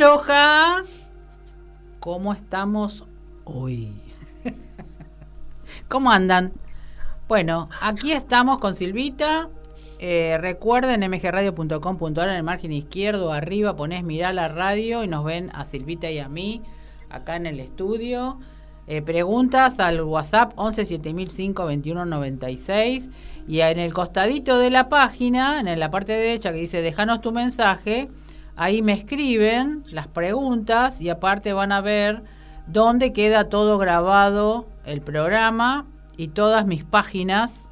Aloha. ¿Cómo estamos hoy? ¿Cómo andan? Bueno, aquí estamos con Silvita. Eh, recuerden mgradio.com.ar en el margen izquierdo, arriba ponés mirar la radio y nos ven a Silvita y a mí acá en el estudio. Eh, preguntas al WhatsApp 11 7005 2196 y en el costadito de la página, en la parte derecha que dice déjanos tu mensaje, ahí me escriben las preguntas y aparte van a ver dónde queda todo grabado el programa y todas mis páginas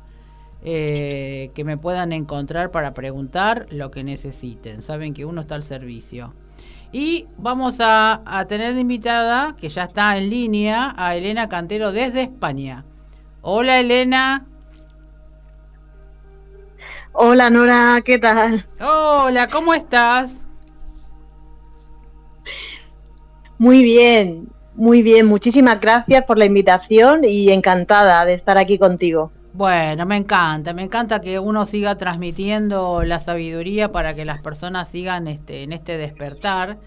eh, que me puedan encontrar para preguntar lo que necesiten. Saben que uno está al servicio. Y vamos a, tener de invitada, que ya está en línea, a Elena Cantero desde España. Hola Elena. Hola Nora, ¿qué tal? Hola, ¿cómo estás? Muy bien, muy bien. Muchísimas gracias por la invitación y encantada de estar aquí contigo. Bueno, me encanta, me encanta que uno siga transmitiendo la sabiduría para que las personas sigan este, en este despertar.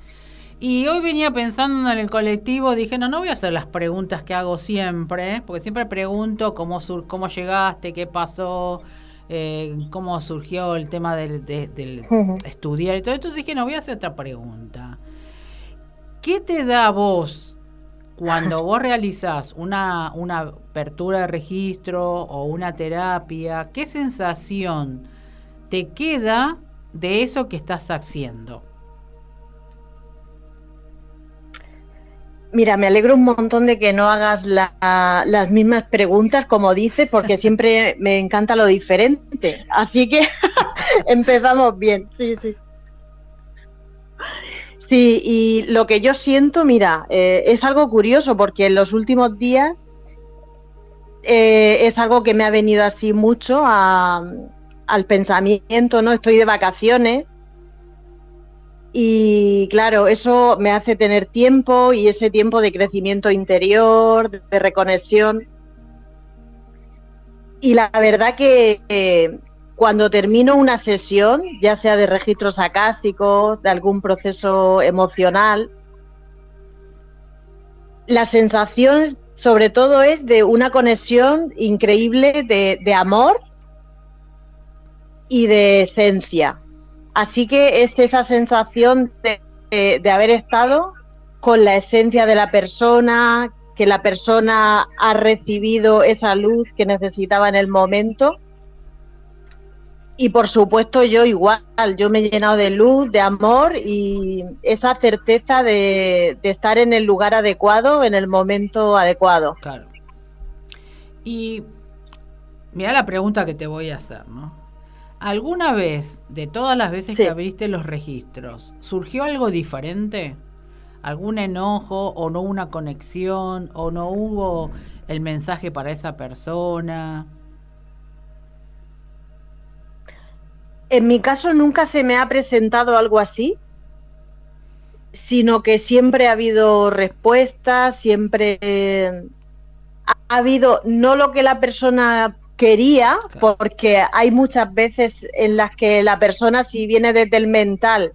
Y hoy venía pensando en el colectivo, dije, no, no voy a hacer las preguntas que hago siempre, porque siempre pregunto cómo, sur cómo llegaste, qué pasó, eh, cómo surgió el tema del, estudiar y todo. Entonces dije, no, voy a hacer otra pregunta. ¿Qué te da a vos cuando vos realizás una, una apertura de registro o una terapia, ¿qué sensación te queda de eso que estás haciendo? Mira, me alegro un montón de que no hagas las mismas preguntas, como dices, porque siempre me encanta lo diferente. Así que empezamos bien, sí, sí. Sí, y lo que yo siento, mira, eh, es algo curioso porque en los últimos días eh, es algo que me ha venido así mucho al pensamiento, ¿no? Estoy de vacaciones y claro, eso me hace tener tiempo y ese tiempo de crecimiento interior, de reconexión. Y la verdad que eh, cuando termino una sesión, ya sea de registros acásicos, de algún proceso emocional, la sensación sobre todo es de una conexión increíble de, amor y de esencia. Así que es esa sensación de, de, haber estado con la esencia de la persona, que la persona ha recibido esa luz que necesitaba en el momento y por supuesto yo igual, yo me he llenado de luz, de amor y esa certeza de, estar en el lugar adecuado, en el momento adecuado. Claro. Y mira la pregunta que te voy a hacer, ¿no? ¿Alguna vez, de todas las veces que abriste los registros, surgió algo diferente? ¿Algún enojo o no una conexión o no hubo el mensaje para esa persona? En mi caso nunca se me ha presentado algo así, sino que siempre ha habido respuestas, siempre ha habido no lo que la persona quería, porque hay muchas veces en las que la persona, si viene desde el mental,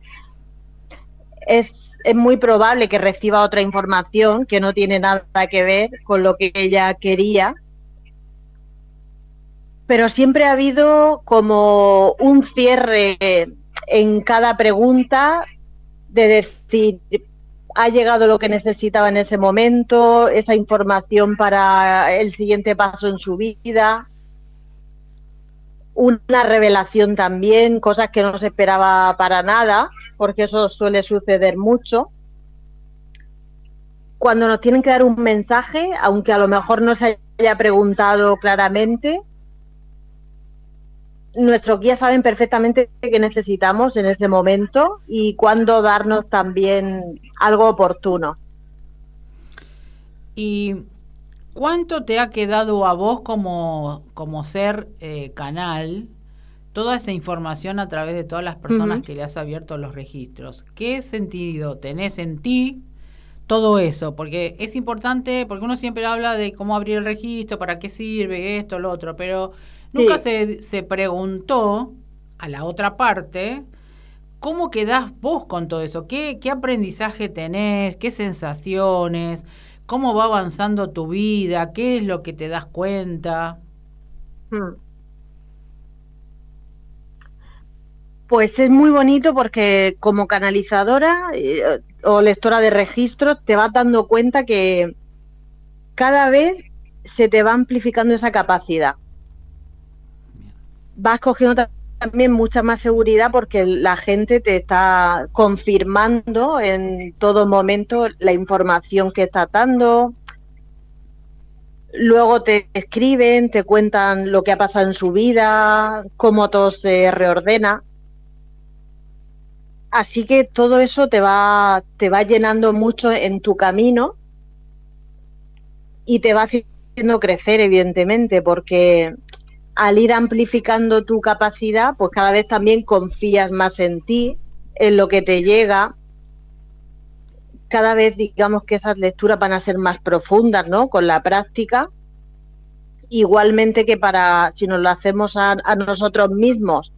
es, es, muy probable que reciba otra información que no tiene nada que ver con lo que ella quería pero siempre ha habido como un cierre en cada pregunta de decir, ha llegado lo que necesitaba en ese momento, esa información para el siguiente paso en su vida, una revelación también, cosas que no se esperaba para nada, porque eso suele suceder mucho. Cuando nos tienen que dar un mensaje, aunque a lo mejor no se haya preguntado claramente, nuestros guías saben perfectamente qué necesitamos en ese momento y cuándo darnos también algo oportuno. ¿Y cuánto te ha quedado a vos como, como ser eh, canal toda esa información a través de todas las personas que le has abierto los registros? ¿Qué sentido tenés en ti todo eso? Porque es importante, porque uno siempre habla de cómo abrir el registro, para qué sirve esto, lo otro, pero Nunca se, se preguntó a la otra parte ¿cómo quedás vos con todo eso? ¿Qué, qué aprendizaje tenés? ¿Qué sensaciones? ¿Cómo va avanzando tu vida? ¿Qué es lo que te das cuenta? Hmm. Pues es muy bonito porque como canalizadora eh, o lectora de registros te vas dando cuenta que cada vez se te va amplificando esa capacidad. Vas cogiendo también mucha más seguridad porque la gente te está confirmando en todo momento la información que está dando. Luego te escriben, te cuentan lo que ha pasado en su vida, cómo todo se reordena. Así que todo eso te va, te va llenando mucho en tu camino y te va haciendo crecer, evidentemente, porque al ir amplificando tu capacidad, pues cada vez también confías más en ti, en lo que te llega. Cada vez digamos que esas lecturas van a ser más profundas, ¿no? Con la práctica. Igualmente que para, si nos lo hacemos a, a nosotros mismos,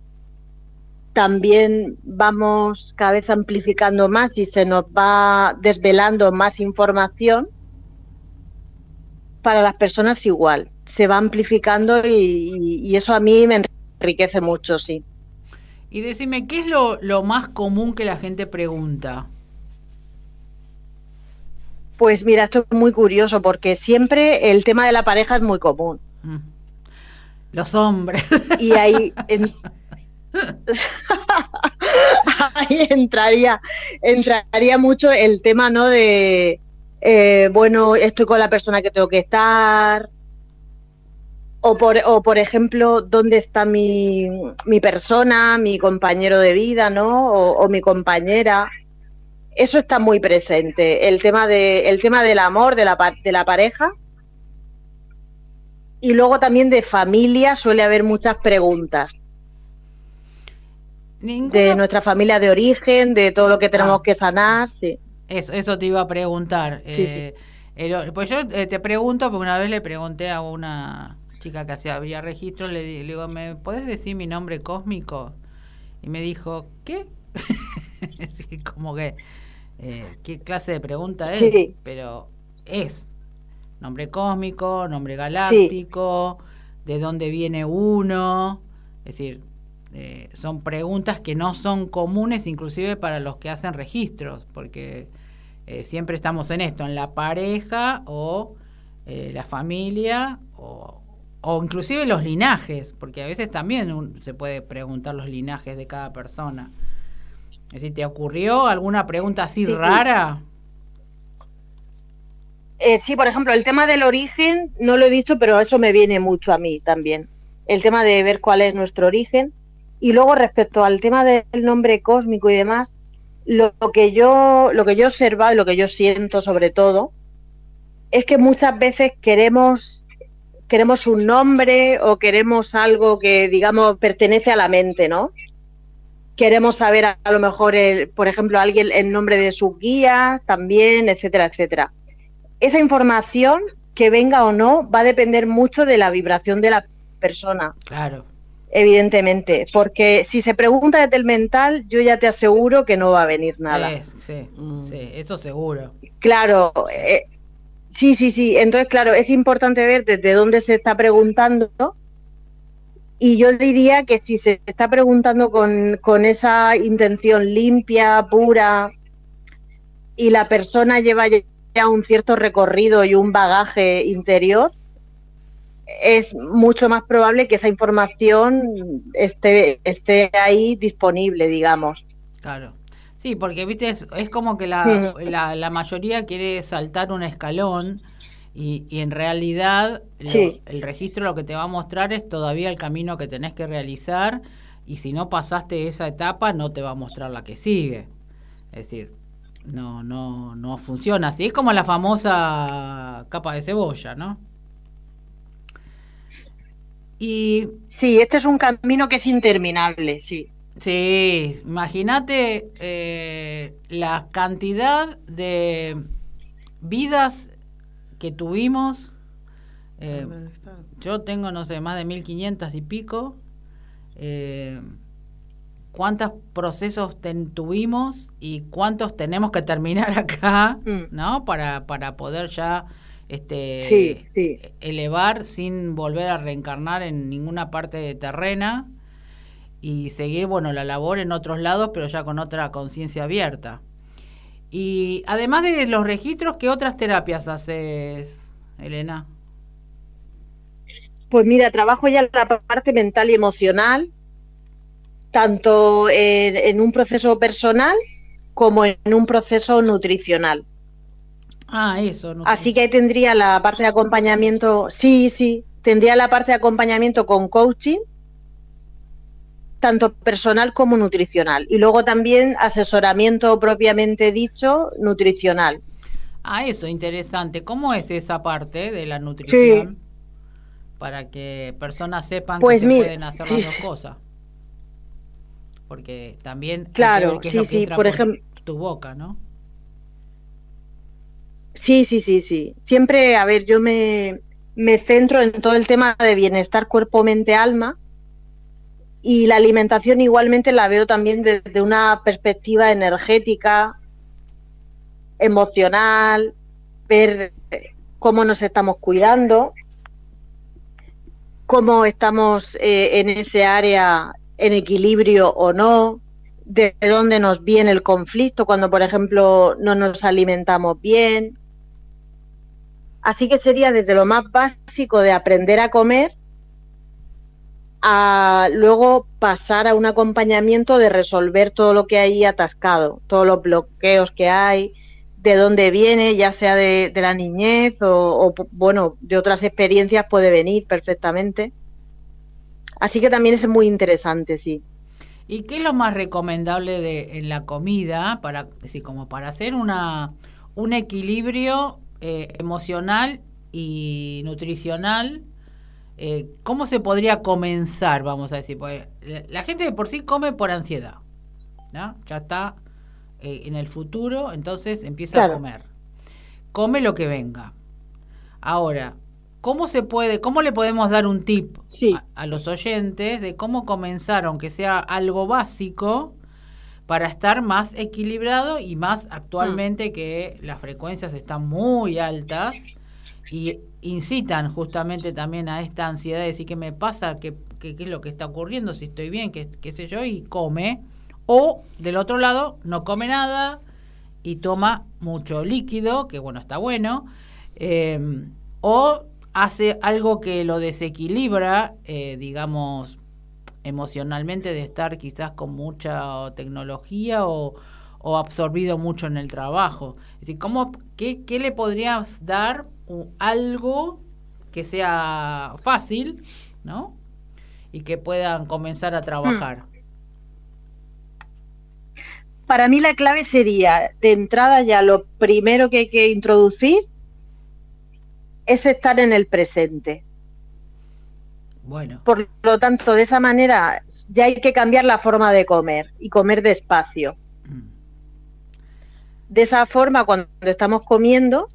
también vamos cada vez amplificando más y se nos va desvelando más información. Para las personas igual se va amplificando y, eso a mí me enriquece mucho, sí. Y decime, ¿qué es lo, más común que la gente pregunta? Pues mira, esto es muy curioso porque siempre el tema de la pareja es muy común. Mm. Los hombres. Y ahí, ahí entraría, entraría mucho el tema, ¿no? De, eh, bueno, estoy con la persona que tengo que estar, o por, o por ejemplo, ¿dónde está mi, mi persona, mi compañero de vida, ¿no? O, mi compañera. Eso está muy presente. El tema, de, el tema del amor, de la, de la pareja. Y luego también de familia suele haber muchas preguntas. De nuestra familia de origen, de todo lo que tenemos ah. que sanar, sí. Eso, eso te iba a preguntar. Eh, pues yo eh, te pregunto, porque una vez le pregunté a una chica que hacía había registro, le, digo, ¿me puedes decir mi nombre cósmico? Y me dijo, ¿qué? como que, eh, ¿qué clase de pregunta es? Pero es nombre cósmico, nombre galáctico, de dónde viene uno, es decir, eh, son preguntas que no son comunes inclusive para los que hacen registros, porque eh, siempre estamos en esto, en la pareja o la familia o, o inclusive los linajes, porque a veces también se puede preguntar los linajes de cada persona. Es decir, ¿te ocurrió alguna pregunta así rara? Eh, sí, por ejemplo, el tema del origen, no lo he dicho, pero eso me viene mucho a mí también. El tema de ver cuál es nuestro origen. Y luego respecto al tema del nombre cósmico y demás, lo, que yo, lo que yo he observado y lo que yo siento sobre todo, es que muchas veces queremos queremos un nombre o queremos algo que, digamos, pertenece a la mente, ¿no? Queremos saber a, lo mejor, el, por ejemplo, alguien el nombre de sus guías también, etcétera, etcétera. Esa información, que venga o no, va a depender mucho de la vibración de la persona. Claro. Evidentemente, porque si se pregunta desde el mental, yo ya te aseguro que no va a venir nada. sí, sí, eso seguro. Claro, eh, Sí, sí, sí. Entonces, claro, es importante ver desde dónde se está preguntando. Y yo diría que si se está preguntando con, con esa intención limpia, pura, y la persona lleva ya un cierto recorrido y un bagaje interior, es mucho más probable que esa información esté, esté ahí disponible, digamos. Claro. Sí, porque viste, es, como que la, la, mayoría quiere saltar un escalón y, y en realidad el registro lo que te va a mostrar es todavía el camino que tenés que realizar y si no pasaste esa etapa no te va a mostrar la que sigue. Es decir, no, no, no funciona así. Es como la famosa capa de cebolla, ¿no? Y... Sí, este es un camino que es interminable, sí. Sí, imagínate eh, la cantidad de vidas que tuvimos. Eh, yo tengo, no sé, más de 1500 y pico. Eh, cuántos procesos tuvimos y cuántos tenemos que terminar acá, mm. ¿no? Para, para poder ya este, elevar sin volver a reencarnar en ninguna parte terrena y seguir, bueno, la labor en otros lados, pero ya con otra conciencia abierta. Y además de los registros, ¿qué otras terapias haces, Elena? Pues mira, trabajo ya la parte mental y emocional, tanto en, un proceso personal como en un proceso nutricional. Ah, eso. Así que ahí tendría la parte de acompañamiento, sí, sí, tendría la parte de acompañamiento con coaching, tanto personal como nutricional. Y luego también asesoramiento propiamente dicho, nutricional. Ah, eso, interesante. ¿Cómo es esa parte de la nutrición? Para que personas sepan pues que se pueden hacer las dos cosas. Porque también claro, sí, sí, por, ejemplo, tu boca, ¿no? Sí, sí, sí, sí. Siempre, a ver, yo me, me centro en todo el tema de bienestar cuerpo, mente, alma y la alimentación igualmente la veo también desde una perspectiva energética, emocional, ver cómo nos estamos cuidando, cómo estamos eh, en ese área en equilibrio o no, de dónde nos viene el conflicto cuando, por ejemplo, no nos alimentamos bien. Así que sería desde lo más básico de aprender a comer a luego pasar a un acompañamiento de resolver todo lo que hay atascado, todos los bloqueos que hay, de dónde viene, ya sea de, la niñez o, bueno, de otras experiencias puede venir perfectamente. Así que también es muy interesante, sí. ¿Y qué es lo más recomendable de, en la comida para, decir, como para hacer una, un equilibrio eh, emocional y nutricional eh, ¿cómo se podría comenzar, vamos a decir? Pues la, gente de por sí come por ansiedad, ¿no? Ya está eh, en el futuro, entonces empieza a comer. Come lo que venga. Ahora, ¿cómo se puede, cómo le podemos dar un tip a, los oyentes de cómo comenzar, aunque sea algo básico, para estar más equilibrado y más actualmente mm. que las frecuencias están muy altas y incitan justamente también a esta ansiedad de decir qué me pasa, qué, qué, es lo que está ocurriendo, si estoy bien, qué, qué sé yo, y come. O del otro lado, no come nada y toma mucho líquido, que bueno, está bueno. Em, o hace algo que lo desequilibra, eh, digamos, emocionalmente de estar quizás con mucha tecnología o, o absorbido mucho en el trabajo. Es ¿cómo, qué, ¿qué le podrías dar algo que sea fácil, ¿no? Y que puedan comenzar a trabajar. Hmm. Para mí la clave sería, de entrada ya, lo primero que hay que introducir es estar en el presente. Bueno. Por lo tanto, de esa manera ya hay que cambiar la forma de comer y comer despacio. Hmm. De esa forma, cuando estamos comiendo,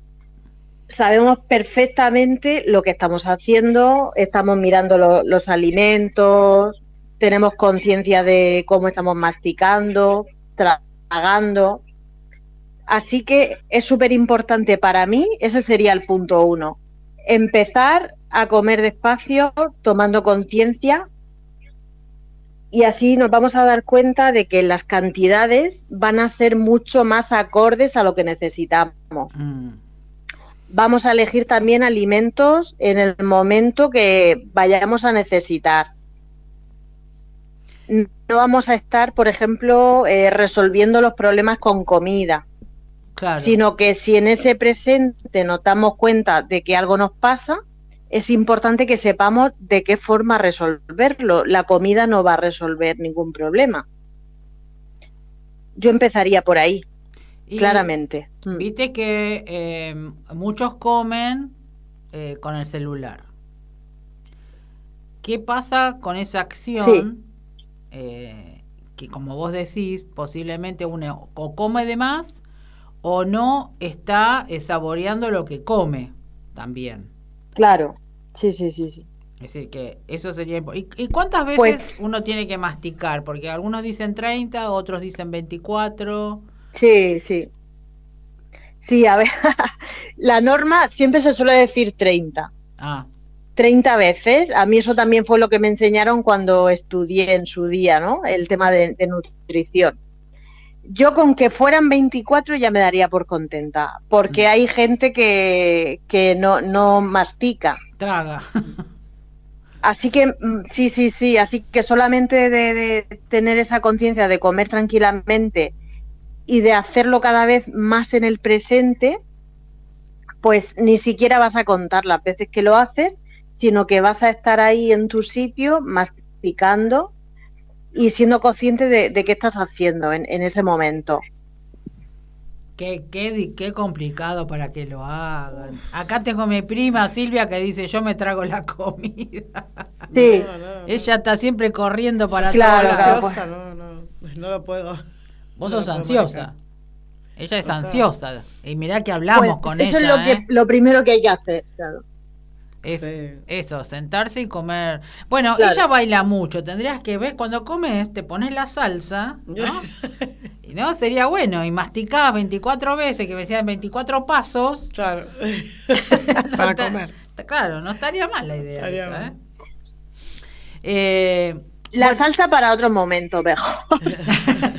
sabemos perfectamente lo que estamos haciendo, estamos mirando los alimentos, tenemos conciencia de cómo estamos masticando, tragando. Así que es súper importante para mí, ese sería el punto uno, empezar a comer despacio, tomando conciencia y así nos vamos a dar cuenta de que las cantidades van a ser mucho más acordes a lo que necesitamos. Mm vamos a elegir también alimentos en el momento que vayamos a necesitar. No vamos a estar, por ejemplo, eh, resolviendo los problemas con comida, sino que si en ese presente nos damos cuenta de que algo nos pasa, es importante que sepamos de qué forma resolverlo. La comida no va a resolver ningún problema. Yo empezaría por ahí claramente. Mm. Viste que em, muchos comen eh, con el celular. ¿Qué pasa con esa acción? Eh, que como vos decís, posiblemente uno o come de más o no está saboreando lo que come también. Claro, sí, sí, sí, sí. Es decir, que eso sería... ¿Y, y cuántas veces Pues- uno tiene que masticar? Porque algunos dicen 30, otros dicen 24. Sí, sí. Sí, a ver, la norma siempre se suele decir 30. Ah, 30 veces. A mí eso también fue lo que me enseñaron cuando estudié en su día, ¿no? El tema de, de nutrición. Yo con que fueran 24 ya me daría por contenta, porque Mm. hay gente que, que no, no mastica. traga. Así que mm, sí, sí, sí, así que solamente de, de tener esa conciencia de comer tranquilamente y de hacerlo cada vez más en el presente, pues ni siquiera vas a contar las veces que lo haces, sino que vas a estar ahí en tu sitio masticando y siendo consciente de, de qué estás haciendo en, en ese momento. Qué, qué, qué complicado para que lo hagan. Acá tengo mi prima Silvia que dice, yo me trago la comida. Sí, No, no, no. Ella está siempre corriendo para Claro, todos claro. lados. ansiosa, no, no, no lo puedo. Vos no sos ansiosa. manejar. Ella es ansiosa. Y mirá que hablamos Pues con eso ella. es lo, que, ¿eh? lo primero que hay que hacer. claro. Es Sí. eso, sentarse y comer. Bueno, Claro. ella baila mucho. Tendrías que ver cuando comes, te pones la salsa, ¿no? y no, sería bueno. Y masticás 24 veces, que decían 24 pasos. Claro. Para comer. Claro, no estaría mal la idea. Estaría. ¿eh? Eh, La salsa para otro momento, mejor.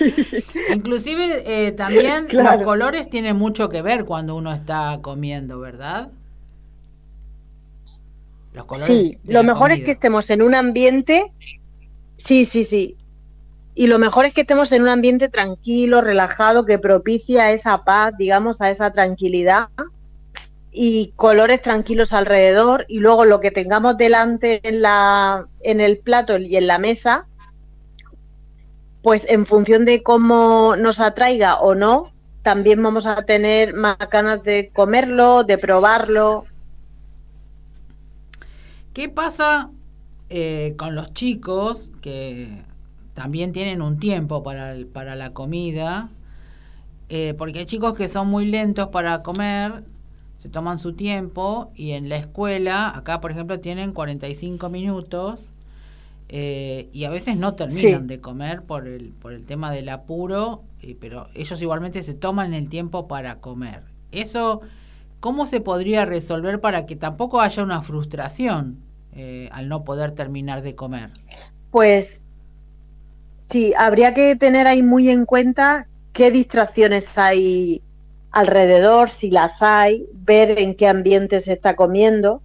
inclusive eh, también Claro. los colores tienen mucho que ver cuando uno está comiendo, ¿verdad? Los colores Sí, lo mejor es que estemos en un ambiente. Sí, sí, sí. Y lo mejor es que estemos en un ambiente tranquilo, relajado, que propicia esa paz, digamos, a esa tranquilidad y colores tranquilos alrededor. Y luego lo que tengamos delante en, la, en el plato y en la mesa, pues en función de cómo nos atraiga o no, también vamos a tener más ganas de comerlo, de probarlo. ¿Qué pasa eh, con los chicos que también tienen un tiempo para, el- para la comida? Eh, porque hay chicos que son muy lentos para comer, se toman su tiempo y en la escuela, acá por ejemplo, tienen 45 minutos eh, y a veces no terminan Sí. de comer por el, por el tema del apuro, eh, pero ellos igualmente se toman el tiempo para comer. Eso, ¿cómo se podría resolver para que tampoco haya una frustración eh, al no poder terminar de comer? Pues sí, habría que tener ahí muy en cuenta qué distracciones hay alrededor, si las hay, ver en qué ambiente se está comiendo.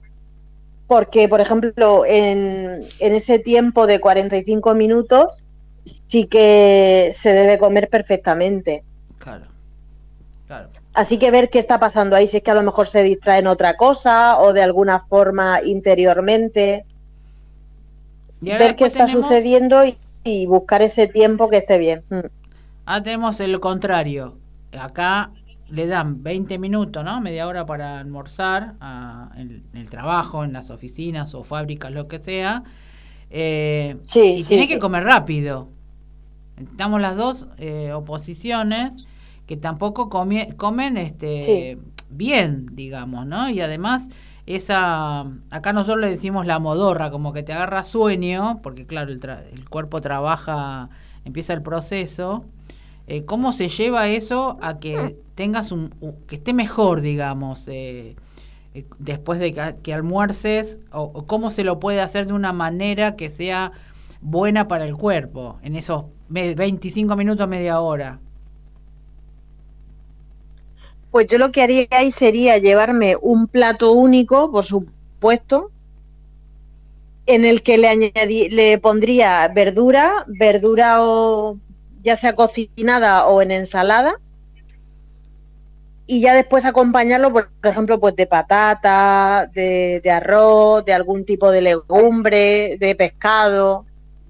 Porque, por ejemplo, en, en ese tiempo de 45 minutos sí que se debe comer perfectamente. Claro, claro. Así que ver qué está pasando ahí, si es que a lo mejor se distrae en otra cosa o de alguna forma interiormente. Y ahora ver qué está tenemos- sucediendo y, y buscar ese tiempo que esté bien. Mm. Ah, tenemos el contrario. Acá le dan 20 minutos, ¿no? Media hora para almorzar ah, en, en el trabajo, en las oficinas o fábricas, lo que sea. Eh, Sí, y sí, tiene sí. que comer rápido. Estamos las dos eh, oposiciones que tampoco comie- comen este bien, digamos, ¿no? Y además esa acá nosotros le decimos la modorra, como que te agarra sueño, porque claro, el, tra- el cuerpo trabaja, empieza el proceso. Eh, ¿Cómo se lleva eso a que tengas un, que esté mejor, digamos, eh, eh, después de que, que almuerces? O, o cómo se lo puede hacer de una manera que sea buena para el cuerpo en esos me- 25 minutos, media hora? Pues yo lo que haría ahí sería llevarme un plato único, por supuesto, en el que le añadí, le pondría verdura, verdura o ya sea cocinada o en ensalada, y ya después acompañarlo, por ejemplo, pues de patata, de, de arroz, de algún tipo de legumbre, de pescado,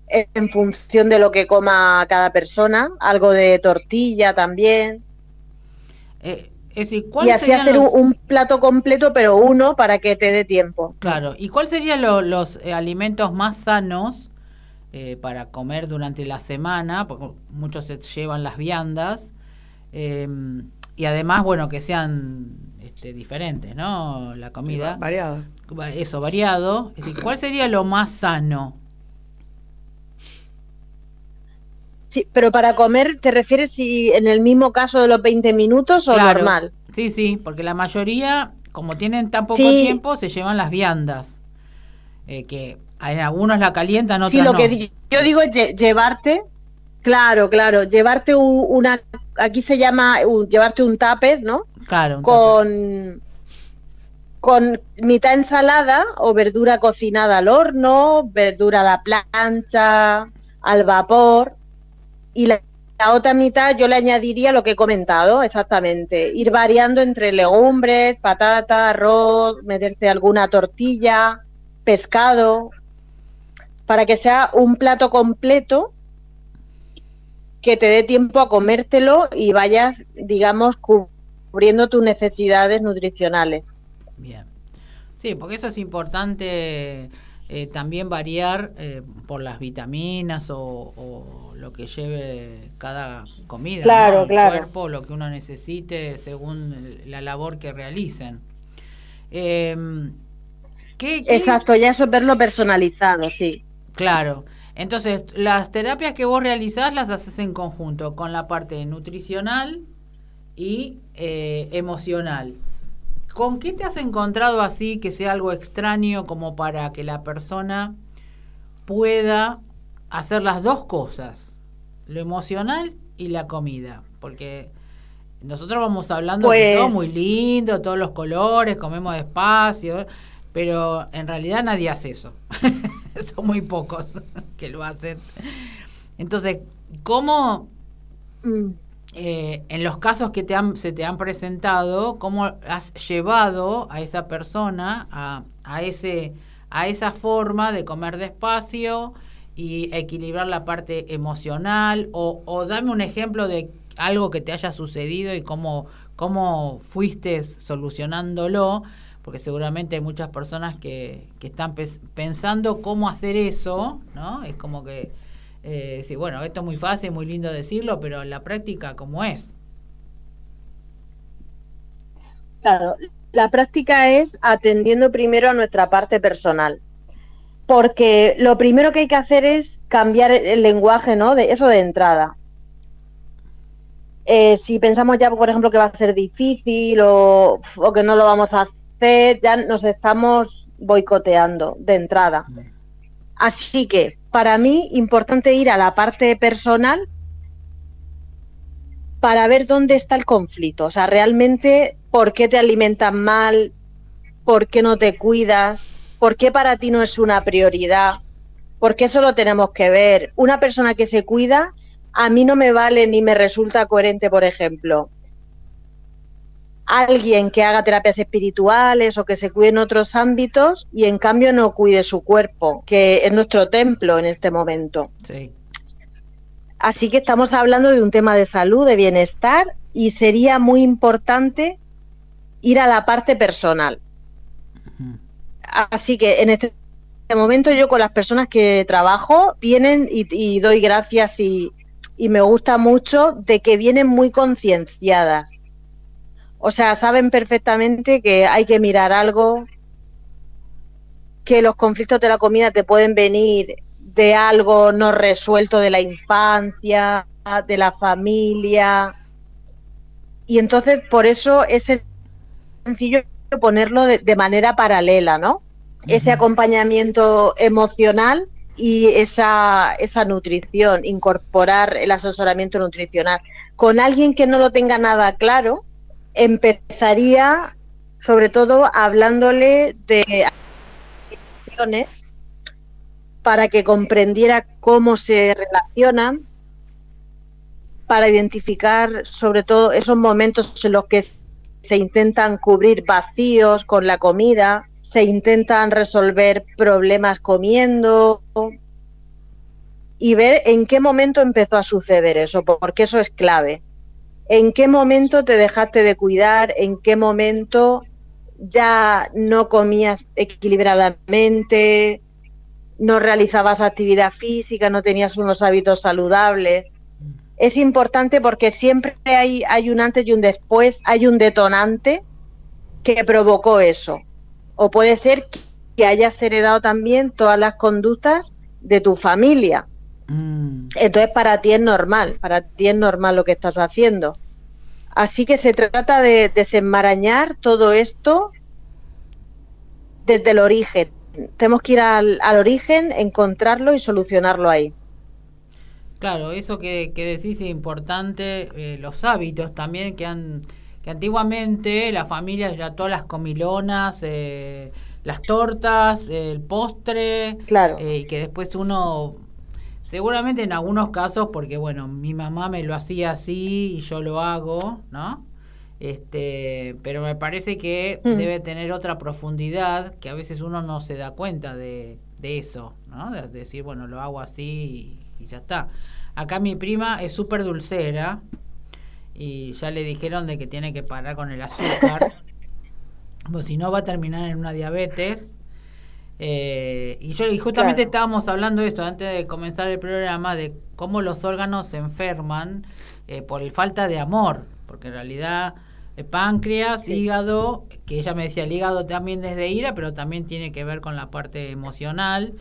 en función de lo que coma cada persona, algo de tortilla también. Eh, es decir, y ¿cuáles así hacer los- un, plato completo, pero uno para que te dé tiempo. Claro, ¿y cuáles serían lo- los eh, alimentos más sanos eh, para comer durante la semana? Porque muchos se llevan las viandas. eh, y además, bueno, que sean este, diferentes, ¿no? La comida. Variado. Eso, variado. Es decir, ¿Cuál sería lo más sano? Sí, pero para comer, ¿te refieres si en el mismo caso de los 20 minutos o Claro. normal? Sí, sí, porque la mayoría, como tienen tan poco Sí. tiempo, se llevan las viandas. Eh, que en algunos la calientan, otros Sí, lo no. que yo digo es lle- llevarte, claro, claro, llevarte un- una, aquí se llama un- llevarte un tupper, ¿no? Claro, Con, con mitad ensalada o verdura cocinada al horno, verdura a la plancha, al vapor, y la, la otra mitad yo le añadiría lo que he comentado, exactamente, ir variando entre legumbres, patata, arroz, meterte alguna tortilla, pescado, para que sea un plato completo que te dé tiempo a comértelo y vayas, digamos, cubriendo tus necesidades nutricionales. Bien. Sí, porque eso es importante eh, también variar eh, por las vitaminas o, o lo que lleve cada comida. Claro, ¿no? El claro. cuerpo, lo que uno necesite según la labor que realicen. Em, ¿qué- qué- Exacto, ya eso es verlo personalizado, sí. Claro. Entonces, las terapias que vos realizás las haces en conjunto con la parte nutricional y eh, emocional. ¿Con qué te has encontrado así que sea algo extraño como para que la persona pueda hacer las dos cosas, lo emocional y la comida? Porque nosotros vamos hablando de Pues- todo muy lindo, todos los colores, comemos despacio, pero en realidad nadie hace eso. Son muy pocos que lo hacen. Entonces, ¿cómo Mm. eh, en los casos que te han, se te han presentado, cómo has llevado a esa persona a, a, ese, a esa forma de comer despacio y equilibrar la parte emocional? O, o dame un ejemplo de algo que te haya sucedido y cómo, cómo fuiste solucionándolo, porque seguramente hay muchas personas que, que están pensando cómo hacer eso, ¿no? Es como que eh, decir, bueno, esto es muy fácil, muy lindo decirlo, pero en la práctica, ¿cómo es? Claro, la práctica es atendiendo primero a nuestra parte personal. Porque lo primero que hay que hacer es cambiar el lenguaje, ¿no? De eso de entrada. Eh, si pensamos ya, por ejemplo, que va a ser difícil o, o que no lo vamos a hacer, ya nos estamos boicoteando de entrada. Así que, para mí, importante ir a la parte personal para ver dónde está el conflicto. O sea, realmente, ¿por qué te alimentas mal? ¿Por qué no te cuidas? ¿Por qué para ti no es una prioridad? Porque eso lo tenemos que ver. Una persona que se cuida, a mí no me vale ni me resulta coherente, por ejemplo, alguien que haga terapias espirituales o que se cuide en otros ámbitos y en cambio no cuide su cuerpo, que es nuestro templo en este momento. Sí. Así que estamos hablando de un tema de salud, de bienestar, y sería muy importante ir a la parte personal. Así que en este momento yo con las personas que trabajo vienen y, y doy gracias y, y me gusta mucho de que vienen muy concienciadas. O sea, saben perfectamente que hay que mirar algo, que los conflictos de la comida te pueden venir de algo no resuelto de la infancia, de la familia. Y entonces por eso es sencillo ponerlo de, de manera paralela, ¿no? Ese acompañamiento emocional y esa, esa nutrición, incorporar el asesoramiento nutricional. Con alguien que no lo tenga nada claro, empezaría sobre todo hablándole de acciones para que comprendiera cómo se relacionan, para identificar sobre todo esos momentos en los que se intentan cubrir vacíos con la comida, se intentan resolver problemas comiendo y ver en qué momento empezó a suceder eso, porque eso es clave. ¿En qué momento te dejaste de cuidar? ¿En qué momento ya no comías equilibradamente? ¿No realizabas actividad física? ¿No tenías unos hábitos saludables? Es importante porque siempre hay, un antes y un después, hay un detonante que provocó eso. O puede ser que hayas heredado también todas las conductas de tu familia. Mm. Entonces para ti es normal, para ti es normal lo que estás haciendo. Así que se trata de desenmarañar todo esto desde el origen. Tenemos que ir al, al origen, encontrarlo y solucionarlo ahí. Claro, eso que, que decís es importante, eh, los hábitos también que han que antiguamente las familias ya todas las comilonas, eh, las tortas, el postre, Claro. eh, y que después uno, seguramente en algunos casos, porque bueno, mi mamá me lo hacía así y yo lo hago, ¿no? Este, pero me parece que Mm. debe tener otra profundidad que a veces uno no se da cuenta de, de eso, ¿no? De decir, bueno, lo hago así y, y ya está. Acá mi prima es súper dulcera y ya le dijeron de que tiene que parar con el azúcar, pues si no va a terminar en una diabetes. Eh, y yo y justamente Claro. estábamos hablando de esto antes de comenzar el programa de cómo los órganos se enferman eh, por el falta de amor, porque en realidad el páncreas, Sí. hígado, que ella me decía el hígado también desde ira, pero también tiene que ver con la parte emocional.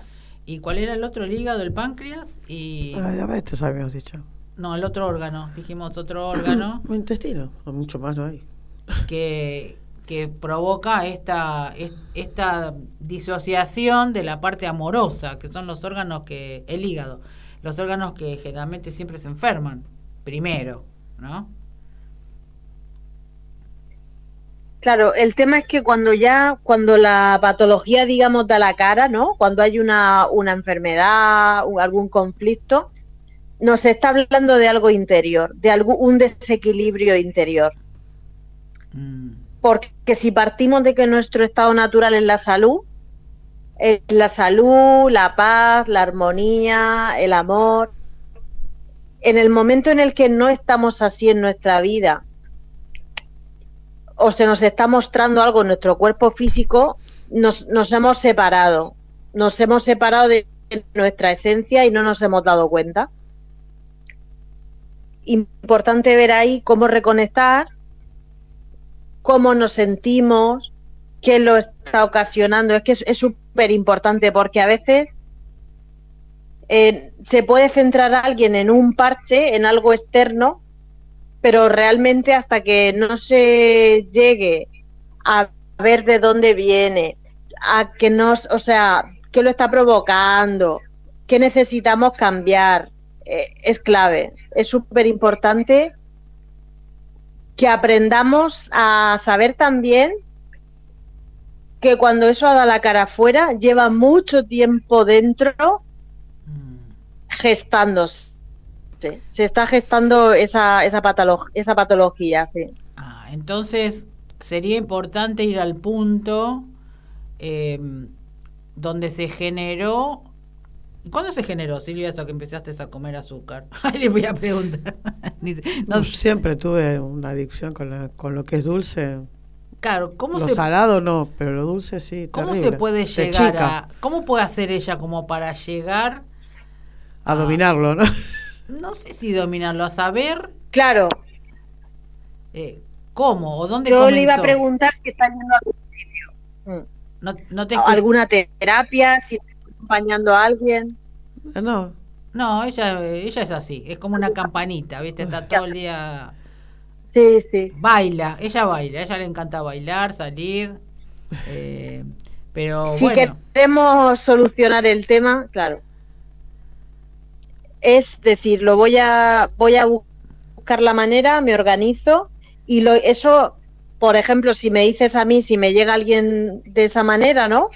¿Y cuál era el otro? El hígado, el páncreas y La diabetes habíamos dicho. no, el otro órgano, dijimos otro órgano Un intestino, no, mucho más no hay. que, que provoca esta, es- esta disociación de la parte amorosa, que son los órganos que, el hígado, los órganos que generalmente siempre se enferman, primero, ¿no? Claro, el tema es que cuando ya, cuando la patología, digamos, da la cara, ¿no? Cuando hay una, una enfermedad, o algún conflicto, nos está hablando de algo interior, de algún, un desequilibrio interior. Mm, Porque si partimos de que nuestro estado natural es la salud, es la salud, la paz, la armonía, el amor, en el momento en el que no estamos así en nuestra vida, o se nos está mostrando algo en nuestro cuerpo físico, nos, nos hemos separado, nos hemos separado de nuestra esencia y no nos hemos dado cuenta. Importante ver ahí cómo reconectar, cómo nos sentimos, qué lo está ocasionando. Es que es súper importante porque a veces eh, se puede centrar a alguien en un parche, en algo externo, pero realmente hasta que no se llegue a ver de dónde viene, a que nos, o sea, qué lo está provocando, qué necesitamos cambiar, eh, es clave. Es súper importante que aprendamos a saber también que cuando eso ha dado la cara afuera, lleva mucho tiempo dentro gestándose. Se está gestando esa, esa, patolo- esa patología, sí. Ah, entonces sería importante ir al punto eh, donde se generó. ¿Cuándo se generó, Silvia, eso que empezaste a comer azúcar? Ay, le voy a preguntar. No. Siempre tuve una adicción con, la- con lo que es dulce. claro, ¿cómo lo se, salado no, pero lo dulce sí. cómo se puede De llegar a. ¿Cómo puede hacer ella como para llegar, a dominarlo, ¿no? no sé si dominarlo, a saber Claro, eh, cómo o dónde yo comenzó? le iba a preguntar si está yendo a algún sitio. No, no te ¿A escu- alguna terapia, si acompañando a alguien. Ah, No, No, ella, ella es así, es como una campanita, ¿viste? Está todo el día. Sí, sí. Baila, ella baila, a ella le encanta bailar, salir. eh, pero si bueno, queremos solucionar el tema, claro. Es decir, lo voy a voy a bu- buscar la manera, me organizo y lo eso, por ejemplo, si me dices a mí, si me llega alguien de esa manera, ¿no?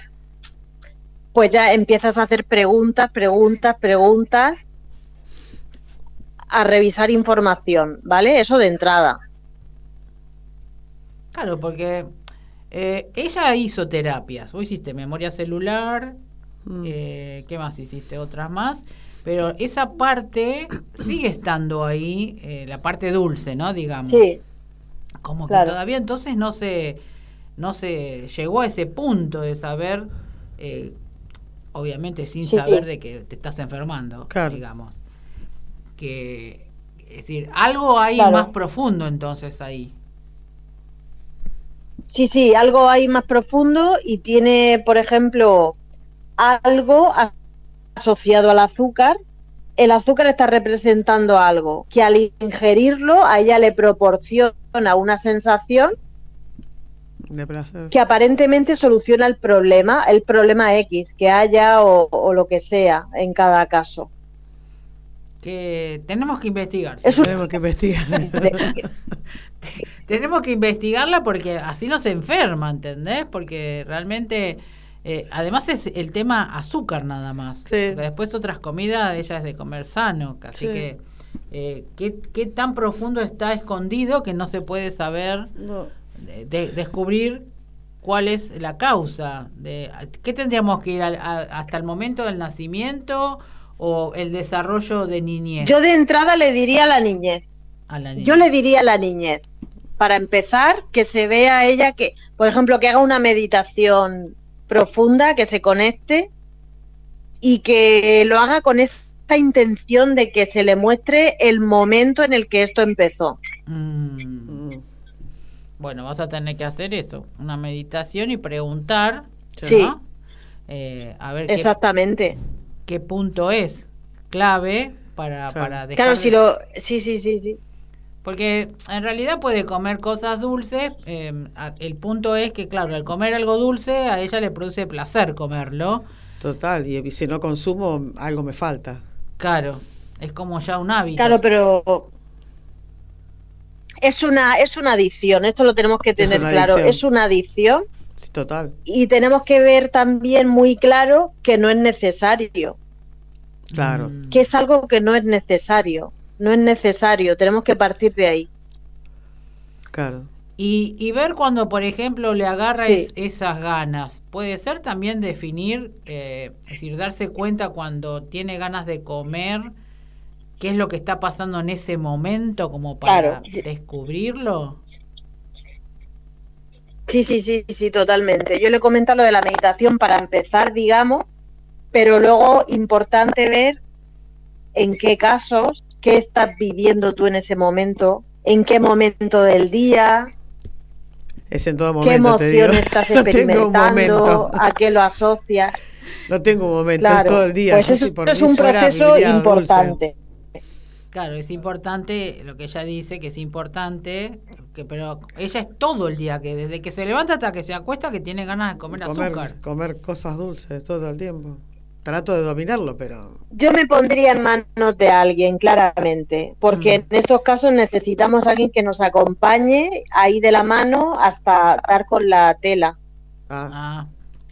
Pues ya empiezas a hacer preguntas, preguntas, preguntas a revisar información, ¿vale? Eso de entrada. claro, porque eh, ella hizo terapias. Vos hiciste memoria celular, Mm. eh, ¿qué más hiciste? Otras más. Pero esa parte sigue estando ahí, eh, la parte dulce, ¿no? Digamos. Sí, Como que Claro. todavía entonces no se, no se llegó a ese punto de saber, eh, obviamente sin Sí. saber de que te estás enfermando, Claro. digamos. Que, es decir, algo hay Claro. más profundo entonces ahí. Sí, sí, algo ahí más profundo y tiene, por ejemplo, algo asociado al azúcar. El azúcar está representando algo que al ingerirlo a ella le proporciona una sensación De placer. que aparentemente soluciona el problema, el problema X que haya o, o lo que sea en cada caso. Que tenemos que investigar. Es un- Tenemos que investigar. Tenemos que investigarla porque así no se enferma, ¿entendés? Porque realmente, eh, además es el tema azúcar nada más. Sí. Porque después otras comidas, ella es de comer sano, así Sí. que eh, ¿qué, qué tan profundo está escondido que no se puede saber, No. De- de- descubrir cuál es la causa? de ¿Qué tendríamos que ir a- hasta el momento del nacimiento o el desarrollo de niñez? Yo de entrada le diría a la niñez. a la niña? Yo le diría a la niñez, para empezar, que se vea ella que, por ejemplo, que haga una meditación profunda, que se conecte y que lo haga con esa intención de que se le muestre el momento en el que esto empezó. Mm. Bueno, vas a tener que hacer eso, una meditación y preguntar, Sí. ¿no? Eh, a ver qué, Exactamente. qué punto es clave para, Claro. para dejar Claro, de- si lo... Sí, sí, sí, sí. Porque en realidad puede comer cosas dulces, eh, el punto es que, claro, al comer algo dulce a ella le produce placer comerlo, Total, y, y si no consumo, algo me falta. claro, es como ya un hábito. Claro, pero es una, es una adicción, esto lo tenemos que tener claro, es una adicción Sí, total, y tenemos que ver también muy claro que no es necesario, claro. Mm. que es algo que no es necesario, no es necesario, tenemos que partir de ahí. Claro. Y, y ver cuando, por ejemplo, le agarra Sí. es- esas ganas. Puede ser también definir, eh, es decir, darse cuenta cuando tiene ganas de comer, qué es lo que está pasando en ese momento como para Claro. descubrirlo. Sí, sí, sí, sí, totalmente. Yo le comento lo de la meditación para empezar, digamos, pero luego importante ver en qué casos, qué estás viviendo tú en ese momento, en qué momento del día, Es en todo qué momento, te digo. emoción estás experimentando, momento. a qué lo asocias. No tengo un momento, Claro, es todo el día. pues eso si por es un proceso importante. Claro, es importante, lo que ella dice, que es importante, que pero ella es todo el día, que desde que se levanta hasta que se acuesta, que tiene ganas de comer, azúcar. comer cosas dulces todo el tiempo. Trato de dominarlo, pero Yo me pondría en manos de alguien, claramente, porque Mm. en estos casos necesitamos a alguien que nos acompañe ahí de la mano hasta dar con la tela, ah, Ah,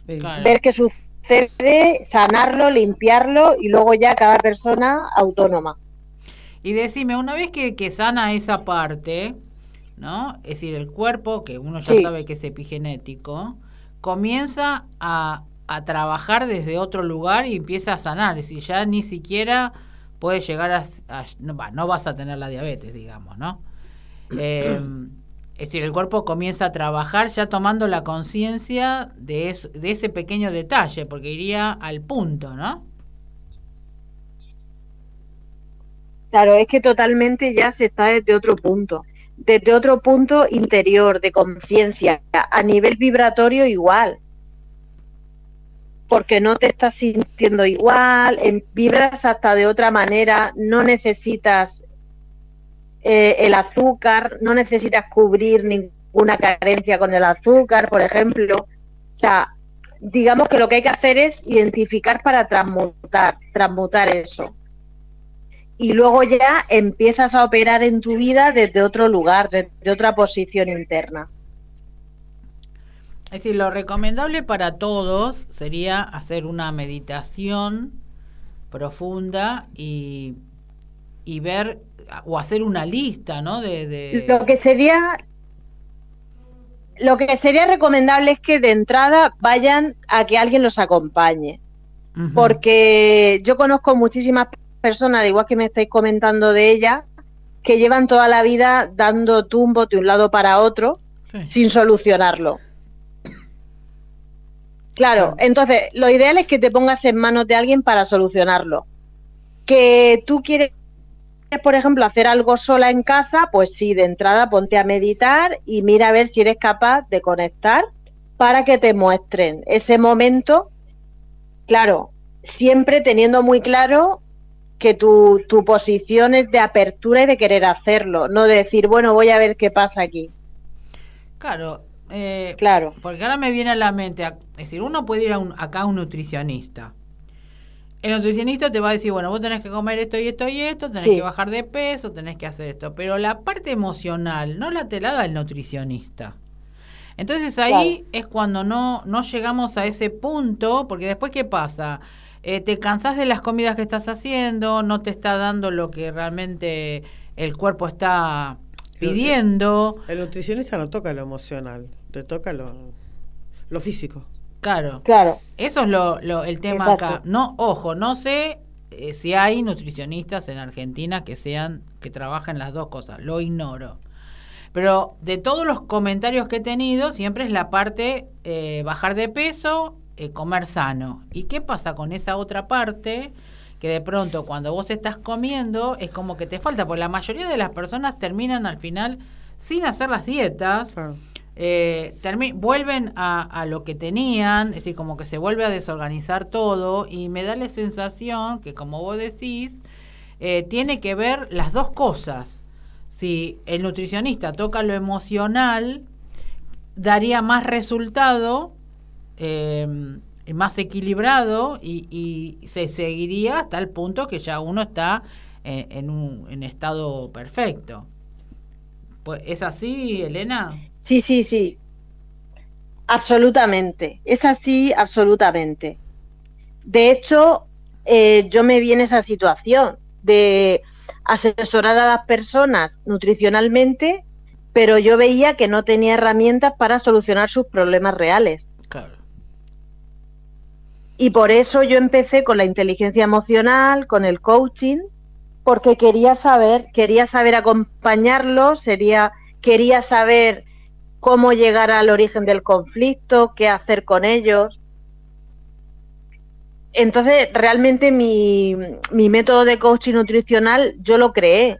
sí. claro. ver qué sucede, sanarlo, limpiarlo y luego ya cada persona autónoma. Y decime, una vez que, que sana esa parte, ¿no? Es decir, el cuerpo, que uno ya Sí. sabe que es epigenético, comienza a, a trabajar desde otro lugar y empieza a sanar. Es decir, ya ni siquiera puede llegar a... a- no, va, no vas a tener la diabetes, digamos, ¿no? Eh, es decir, el cuerpo comienza a trabajar ya tomando la conciencia de, de ese pequeño detalle, porque iría al punto, ¿no? Claro, es que totalmente ya se está desde otro punto, desde otro punto interior de conciencia, a nivel vibratorio igual. Porque no te estás sintiendo igual, vibras hasta de otra manera, no necesitas eh, el azúcar, no necesitas cubrir ninguna carencia con el azúcar, por ejemplo. O sea, digamos que lo que hay que hacer es identificar para transmutar, transmutar eso y luego ya empiezas a operar en tu vida desde otro lugar, desde otra posición interna. Es decir, lo recomendable para todos sería hacer una meditación profunda y, y ver o hacer una lista, ¿no? De, de- Lo que sería lo que sería recomendable es que de entrada vayan a que alguien los acompañe, porque yo conozco muchísimas personas, de igual que me estáis comentando de ella, que llevan toda la vida dando tumbos de un lado para otro Sí. sin solucionarlo. Claro, Claro. entonces lo ideal es que te pongas en manos de alguien para solucionarlo. Que tú quieres por ejemplo, hacer algo sola en casa, pues sí, de entrada ponte a meditar y mira a ver si eres capaz de conectar para que te muestren ese momento. Claro, siempre teniendo muy claro que tu, tu posición es de apertura y de querer hacerlo, no de decir, bueno, voy a ver qué pasa aquí. Claro, eh, Claro. Porque ahora me viene a la mente, es decir, uno puede ir a un- acá a un nutricionista. El nutricionista te va a decir, bueno, vos tenés que comer esto y esto y esto, tenés Sí. que bajar de peso, tenés que hacer esto. Pero la parte emocional no la te la da el nutricionista. Entonces ahí es cuando no, no llegamos a ese punto, porque después ¿qué pasa? Eh, te cansás de las comidas que estás haciendo, no te está dando lo que realmente el cuerpo está pidiendo. El nutricionista no toca lo emocional, te toca lo, lo físico. Claro. Claro. Eso es lo, lo- el tema Exacto. acá. No, ojo, no sé eh, si hay nutricionistas en Argentina que sean que trabajen las dos cosas. Lo ignoro. Pero de todos los comentarios que he tenido, siempre es la parte eh, bajar de peso, eh, comer sano. ¿Y qué pasa con esa otra parte? Que de pronto cuando vos estás comiendo es como que te falta, porque la mayoría de las personas terminan al final sin hacer las dietas, Claro. eh, vuelven a, a lo que tenían, es decir, como que se vuelve a desorganizar todo y me da la sensación que, como vos decís, eh, tiene que ver las dos cosas. Si el nutricionista toca lo emocional, daría más resultado, eh, más equilibrado y, y se seguiría hasta el punto que ya uno está eh, en un en estado perfecto. Pues, ¿Es así, Elena? Sí, sí, sí. Absolutamente. Es así, absolutamente. De hecho, eh, yo me vi en esa situación de asesorar a las personas nutricionalmente, pero yo veía que no tenía herramientas para solucionar sus problemas reales. Y por eso yo empecé con la inteligencia emocional, con el coaching, porque quería saber, quería saber acompañarlos, sería, quería saber cómo llegar al origen del conflicto, qué hacer con ellos. Entonces, realmente mi, mi método de coaching nutricional yo lo creé.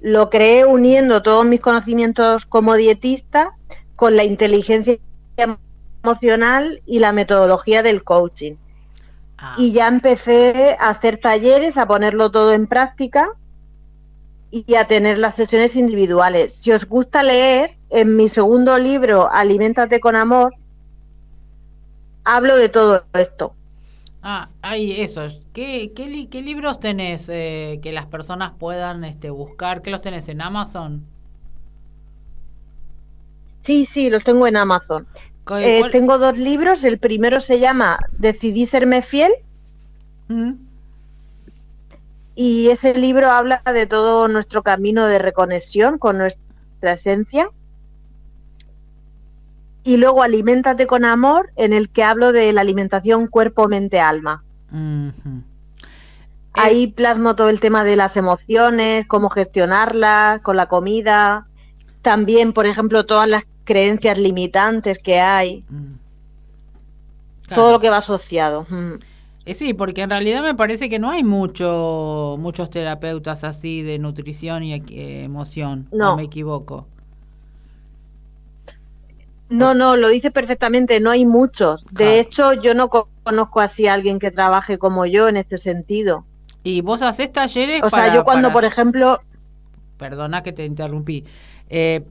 Lo creé uniendo todos mis conocimientos como dietista con la inteligencia emocional y la metodología del coaching. Ah, Y ya empecé a hacer talleres, a ponerlo todo en práctica y a tener las sesiones individuales. Si os gusta leer, en mi segundo libro, Aliméntate con Amor, hablo de todo esto. ah, hay esos. ¿Qué, qué, qué libros tenés eh, que las personas puedan este, buscar? ¿Qué los tenés en Amazon? Sí, sí, los tengo en Amazon. ¿Cu- Eh, tengo dos libros. El primero se llama Decidí serme fiel ¿Mm? y ese libro habla de todo nuestro camino de reconexión con nuestra esencia. Y luego Aliméntate con amor, en el que hablo de la alimentación cuerpo-mente-alma. Ujú. Ahí plasmo todo el tema de las emociones, cómo gestionarlas, con la comida. También, por ejemplo, todas las creencias limitantes que hay, Mm. todo lo que va asociado. Mm. Eh, sí, porque en realidad me parece que no hay mucho, muchos terapeutas así de nutrición y eh, emoción. ¿o No. me equivoco. No, no, lo dice perfectamente, no hay muchos. De Claro. hecho, yo no co- conozco así a alguien que trabaje como yo en este sentido. Y vos haces talleres O sea, yo cuando, para- por ejemplo... Perdona que te interrumpí. Eh,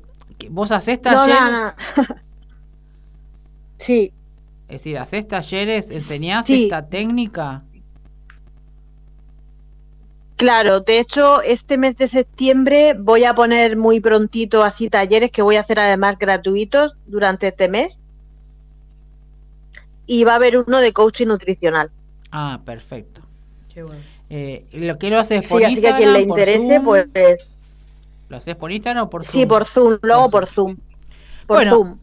vos haces talleres... no, no. sí, Es decir, haces talleres, enseñás Sí. esta técnica. claro. De hecho, este mes de septiembre voy a poner muy prontito así talleres que voy a hacer además gratuitos durante este mes. Y va a haber uno de coaching nutricional. Ah, perfecto. Qué bueno. Eh, ¿Lo que lo haces por Sí, así que a Instagram, quien le interese, Zoom? pues ¿Lo haces por Instagram o por Zoom? sí, por Zoom, lo hago Por Zoom. Por Bueno, Zoom.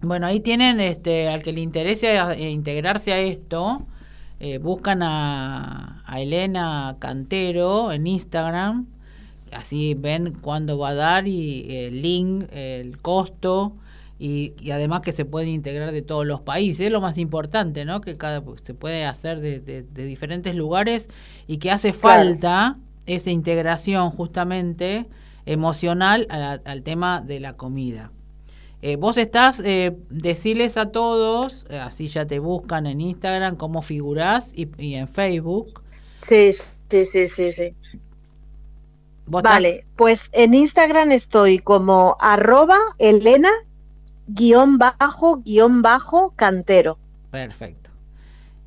Bueno, ahí tienen, este, al que le interese eh, integrarse a esto, eh, buscan a, a Elena Cantero en Instagram, así ven cuándo va a dar y el link, el costo y, y además que se pueden integrar de todos los países, es lo más importante, ¿no? Que cada se puede hacer de, de- de diferentes lugares y que hace Claro. falta esa integración justamente emocional al tema de la comida. Eh, vos estás, eh, decirles a todos, eh, así ya te buscan en Instagram, cómo figurás y, en Facebook. Sí, sí, sí, sí, sí. Vale, pues en Instagram estoy como arroba Elena guion bajo guion bajo cantero. Perfecto.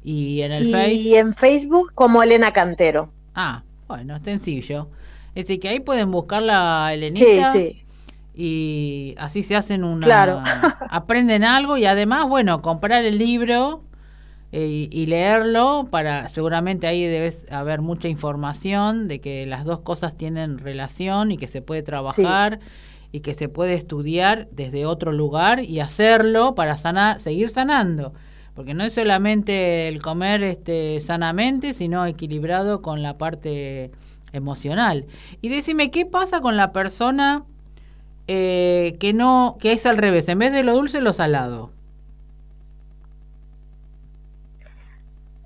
¿Y en el y en Facebook como Elena Cantero. Ah, bueno, sencillo. Es decir, que ahí pueden buscar la Elenita. Sí, sí y así se hacen una claro. aprenden algo y además bueno comprar el libro eh, y, leerlo para seguramente ahí debe haber mucha información de que las dos cosas tienen relación y que se puede trabajar y que se puede estudiar desde otro lugar y hacerlo para sanar seguir sanando porque no es solamente el comer este sanamente sino equilibrado con la parte emocional y decime qué pasa con la persona eh, que no, que es al revés, en vez de lo dulce, lo salado.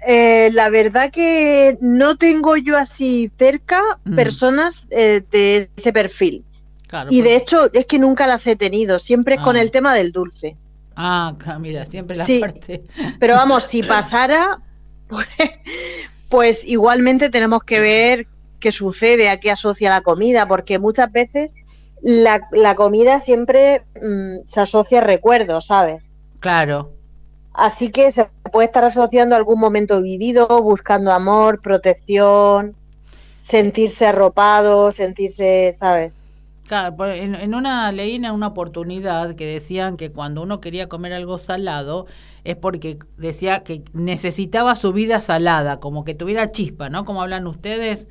Eh, la verdad que no tengo yo así cerca mm. personas eh, de ese perfil. y de hecho es que nunca las he tenido, siempre es con ah. el tema del dulce. Ah, mira, siempre la parte. Pero vamos, si pasara, pues, pues, igualmente tenemos que ver qué sucede, a qué asocia la comida, porque muchas veces la, la comida siempre mm, se asocia a recuerdos, ¿sabes? Claro. Así que se puede estar asociando a algún momento vivido, buscando amor, protección, sentirse arropado, sentirse, ¿sabes? Claro, en, en, una leí en una oportunidad que decían que cuando uno quería comer algo salado es porque decía que necesitaba su vida salada, como que tuviera chispa, ¿no? Como hablan ustedes,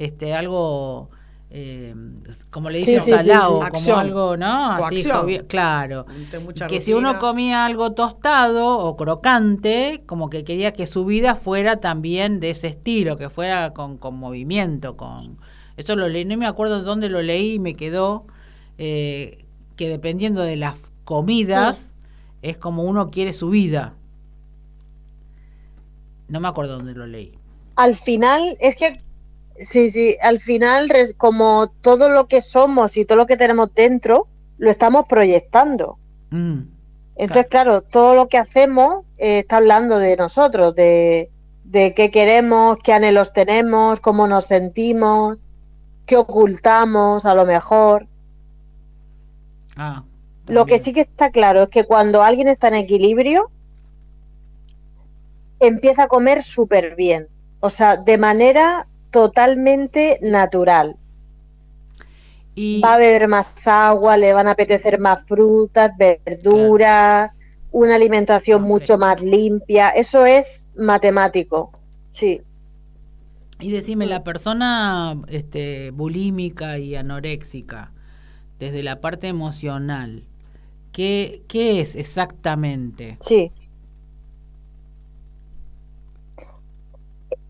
este algo eh, como le dicen salado, como algo, ¿no? Así, claro. Que si uno comía algo tostado o crocante, como que quería que su vida fuera también de ese estilo, que fuera con, con movimiento, con... Eso lo leí, no me acuerdo dónde lo leí y me quedó eh, que dependiendo de las comidas es como uno quiere su vida. No me acuerdo dónde lo leí. Al final es que Sí, sí, al final como todo lo que somos y todo lo que tenemos dentro, lo estamos proyectando. Mm, Entonces, claro. todo lo que hacemos eh, está hablando de nosotros, de, de qué queremos, qué anhelos tenemos, cómo nos sentimos, qué ocultamos a lo mejor. Ah, lo que sí que está claro es que cuando alguien está en equilibrio, empieza a comer súper bien. O sea, de manera totalmente natural. Y... Va a beber más agua, le van a apetecer más frutas, verduras, una alimentación mucho más limpia. Eso es matemático, sí. Y decime, la persona este, bulímica y anoréxica, desde la parte emocional, ¿qué, qué es exactamente? Sí.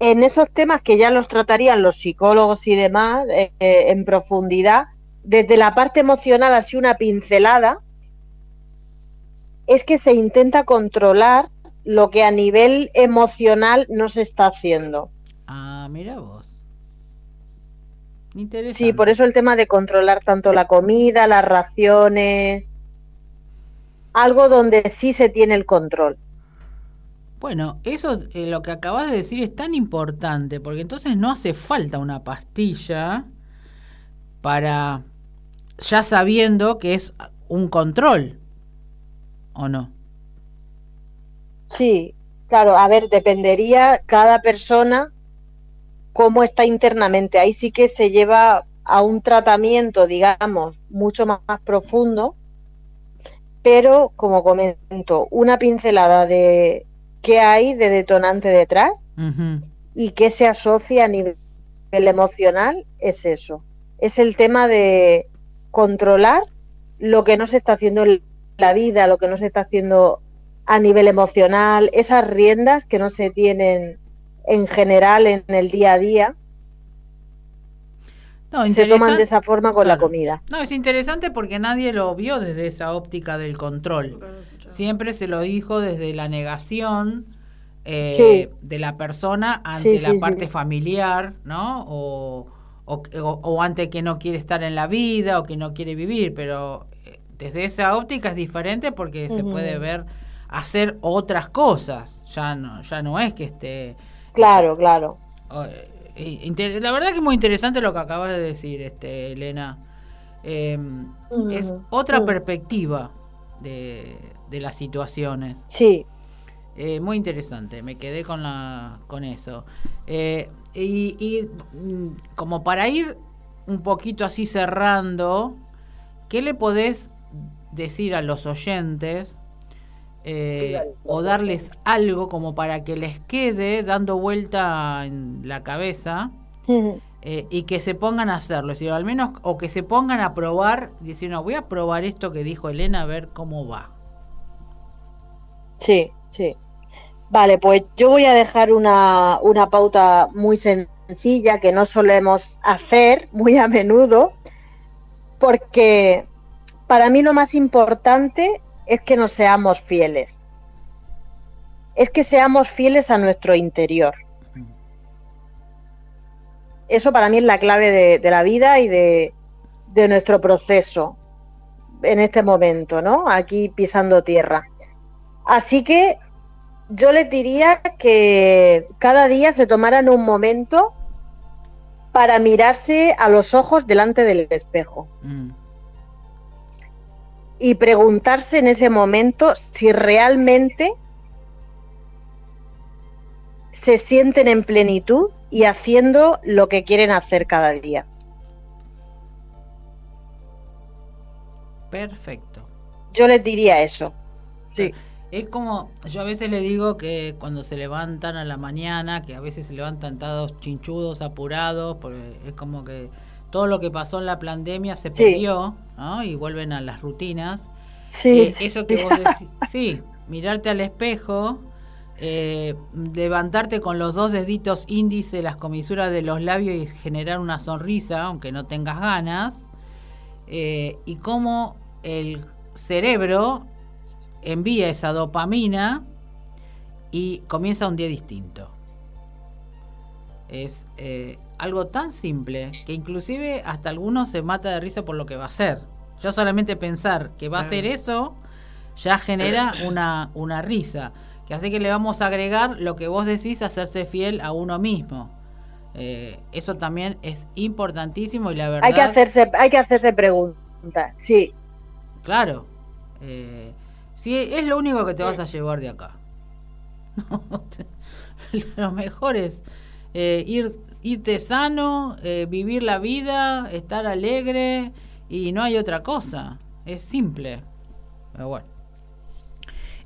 En esos temas que ya los tratarían los psicólogos y demás eh, eh, en profundidad, desde la parte emocional así una pincelada, es que se intenta controlar lo que a nivel emocional no se está haciendo. Ah, mira vos. Interesante. Sí, por eso el tema de controlar tanto la comida, las raciones, algo donde sí se tiene el control. Bueno, eso eh, lo que acabas de decir es tan importante, porque entonces no hace falta una pastilla para ya sabiendo que es un control, ¿o no? Sí, claro, a ver, dependería cada persona cómo está internamente. Ahí sí que se lleva a un tratamiento, digamos, mucho más, más profundo, pero como comento, una pincelada de qué hay de detonante detrás y qué se asocia a nivel emocional es eso. Es el tema de controlar lo que no se está haciendo en la vida, lo que no se está haciendo a nivel emocional, esas riendas que no se tienen en general en el día a día. se toman de esa forma con la comida. No, es interesante porque nadie lo vio desde esa óptica del control siempre se lo dijo desde la negación eh, de la persona ante la parte familiar, ¿no? O, o, o, antes que no quiere estar en la vida o que no quiere vivir, pero eh, desde esa óptica es diferente porque se puede ver hacer otras cosas, ya no, ya no es que esté... Claro, claro. Eh, la verdad que es muy interesante lo que acabas de decir, este Elena. Em, es otra perspectiva de, de, las situaciones. Sí. Eh, muy interesante, me quedé con, la, con eso. Eh, y, mm, como para ir un poquito así cerrando, ¿qué le podés decir a los oyentes o darles algo como para que les quede dando vuelta en la cabeza eh, y que se pongan a hacerlo, es decir, al menos, o que se pongan a probar, diciendo, voy a probar esto que dijo Elena, a ver cómo va. Sí, sí. Vale, pues yo voy a dejar una, una pauta muy sencilla que no solemos hacer muy a menudo, porque para mí lo más importante es que nos seamos fieles. Es que seamos fieles a nuestro interior eso para mí es la clave de, la vida y de, nuestro proceso en este momento, ¿no? Aquí pisando tierra. Así que yo les diría que cada día se tomaran un momento para mirarse a los ojos delante del espejo. Mm. Y preguntarse en ese momento si realmente se sienten en plenitud y haciendo lo que quieren hacer cada día. Perfecto. Yo les diría eso. Sí. Es como, yo a veces le digo que cuando se levantan a la mañana, que a veces se levantan todos chinchudos, apurados, porque es como que todo lo que pasó en la pandemia se perdió, ¿no? Y vuelven a las rutinas. Sí. Eh, eso que vos decís, sí, mirarte al espejo eh, levantarte con los dos deditos índice, las comisuras de los labios y generar una sonrisa, aunque no tengas ganas, eh, y cómo el cerebro envía esa dopamina y comienza un día distinto. Es eh, algo tan simple que inclusive hasta algunos se mata de risa por lo que va a ser. Ya solamente pensar que va a ser eso ya genera una, una risa. Que así que le vamos a agregar lo que vos decís, hacerse fiel a uno mismo. Eh, eso también es importantísimo y la verdad... Hay que hacerse, hay que hacerse preguntas, sí. Claro. Eh, sí, es lo único que te vas a llevar de acá. lo mejor es eh, ir, irte sano, vivir la vida, estar alegre y no hay otra cosa. Es simple. Pero bueno.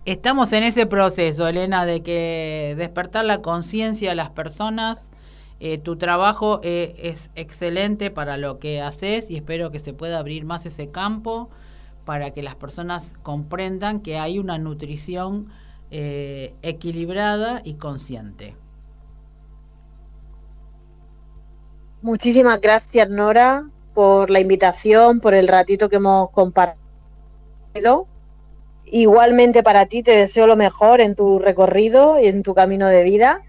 Estamos en ese proceso, Elena, de que despertar la conciencia de las personas. Eh, tu trabajo eh, es excelente para lo que haces y espero que se pueda abrir más ese campo para que las personas comprendan que hay una nutrición eh, equilibrada y consciente. Muchísimas gracias, Nora, por la invitación, por el ratito que hemos compartido Igualmente para ti te deseo lo mejor en tu recorrido y en tu camino de vida.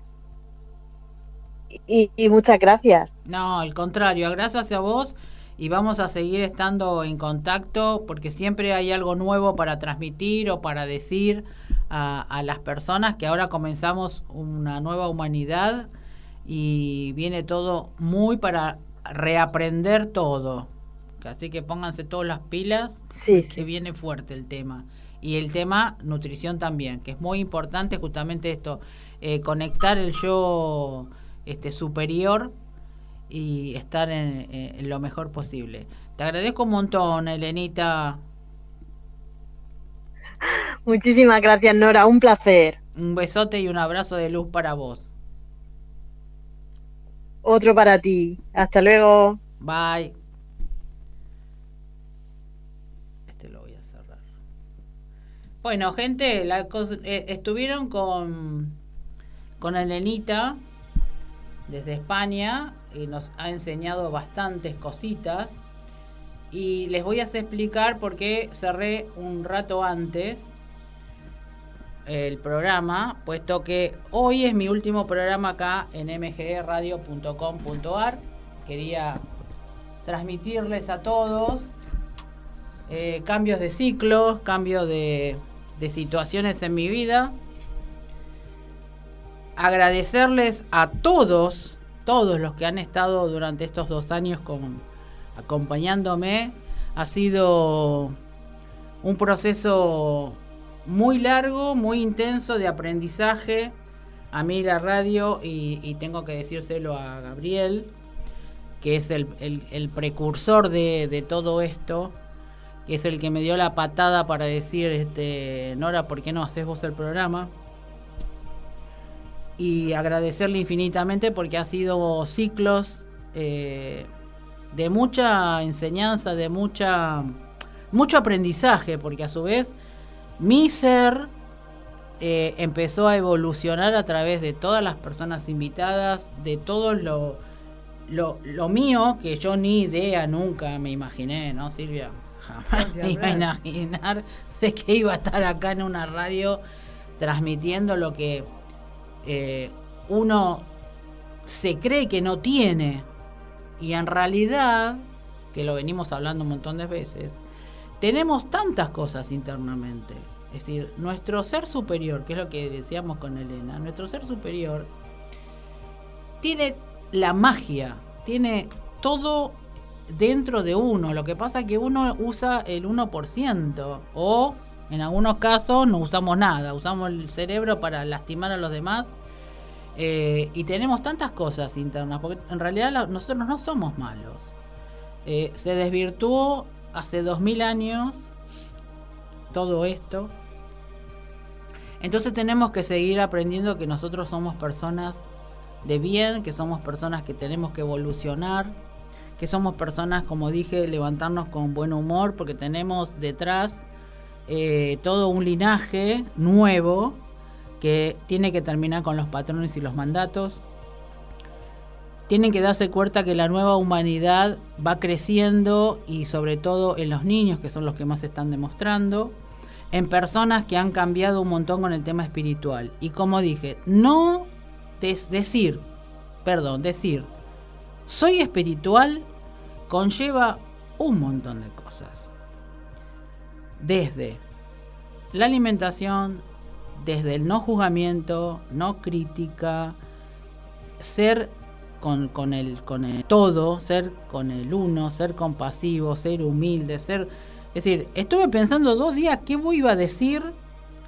Y, muchas gracias. No, al contrario, gracias a vos y vamos a seguir estando en contacto porque siempre hay algo nuevo para transmitir o para decir a, a las personas que ahora comenzamos una nueva humanidad y viene todo muy para reaprender todo. Así que pónganse todas las pilas, sí, que viene fuerte el tema y el tema nutrición también, que es muy importante justamente esto, eh, conectar el yo este, superior y estar en, lo mejor posible. Te agradezco un montón, Elenita. Muchísimas gracias, Nora, un placer. Un besote y un abrazo de luz para vos. Otro para ti. Hasta luego. Bye. Bueno, gente, la, eh, estuvieron con, con Elenita desde España y nos ha enseñado bastantes cositas. Y les voy a explicar por qué cerré un rato antes el programa, puesto que hoy es mi último programa acá en mgradio.com.ar. quería transmitirles a todos. Eh, cambios de ciclo, cambios de situaciones en mi vida. Agradecerles a todos, todos los que han estado durante estos dos años acompañándome. Ha sido un proceso muy largo, muy intenso de aprendizaje. A mí la radio, y, tengo que decírselo a Gabriel, que es el, precursor de, todo esto, que es el que me dio la patada para decir, este, Nora, ¿por qué no haces vos el programa? Y agradecerle infinitamente porque ha sido ciclos eh, de mucha enseñanza, de mucha mucho aprendizaje, porque a su vez mi ser eh, empezó a evolucionar a través de todas las personas invitadas, de todo lo, lo, mío, que yo ni idea nunca me imaginé, ¿no, Silvia? Jamás me iba a imaginar de que iba a estar acá en una radio transmitiendo lo que eh, uno se cree que no tiene. Y en realidad, que lo venimos hablando un montón de veces, tenemos tantas cosas internamente. Es decir, nuestro ser superior, que es lo que decíamos con Elena, nuestro ser superior tiene la magia, tiene todo dentro de uno. Lo que pasa es que uno usa el 1% o en algunos casos no usamos nada, usamos el cerebro para lastimar a los demás. Eh, y tenemos tantas cosas internas, porque en realidad nosotros no somos malos. Eh, se desvirtuó hace dos mil años todo esto. Entonces tenemos que seguir aprendiendo que nosotros somos personas de bien, que somos personas que tenemos que evolucionar, que somos personas, como dije, levantarnos con buen humor, porque tenemos detrás eh, todo un linaje nuevo que tiene que terminar con los patrones y los mandatos, tienen que darse cuenta que la nueva humanidad va creciendo y sobre todo en los niños, que son los que más están demostrando, en personas que han cambiado un montón con el tema espiritual. Y como dije, no decir, perdón, decir, soy espiritual conlleva un montón de cosas. Desde la alimentación, desde el no juzgamiento, no crítica, ser con, el, con el todo, ser con el uno, ser compasivo, ser humilde, ser... Es decir, estuve pensando dos días qué voy a decir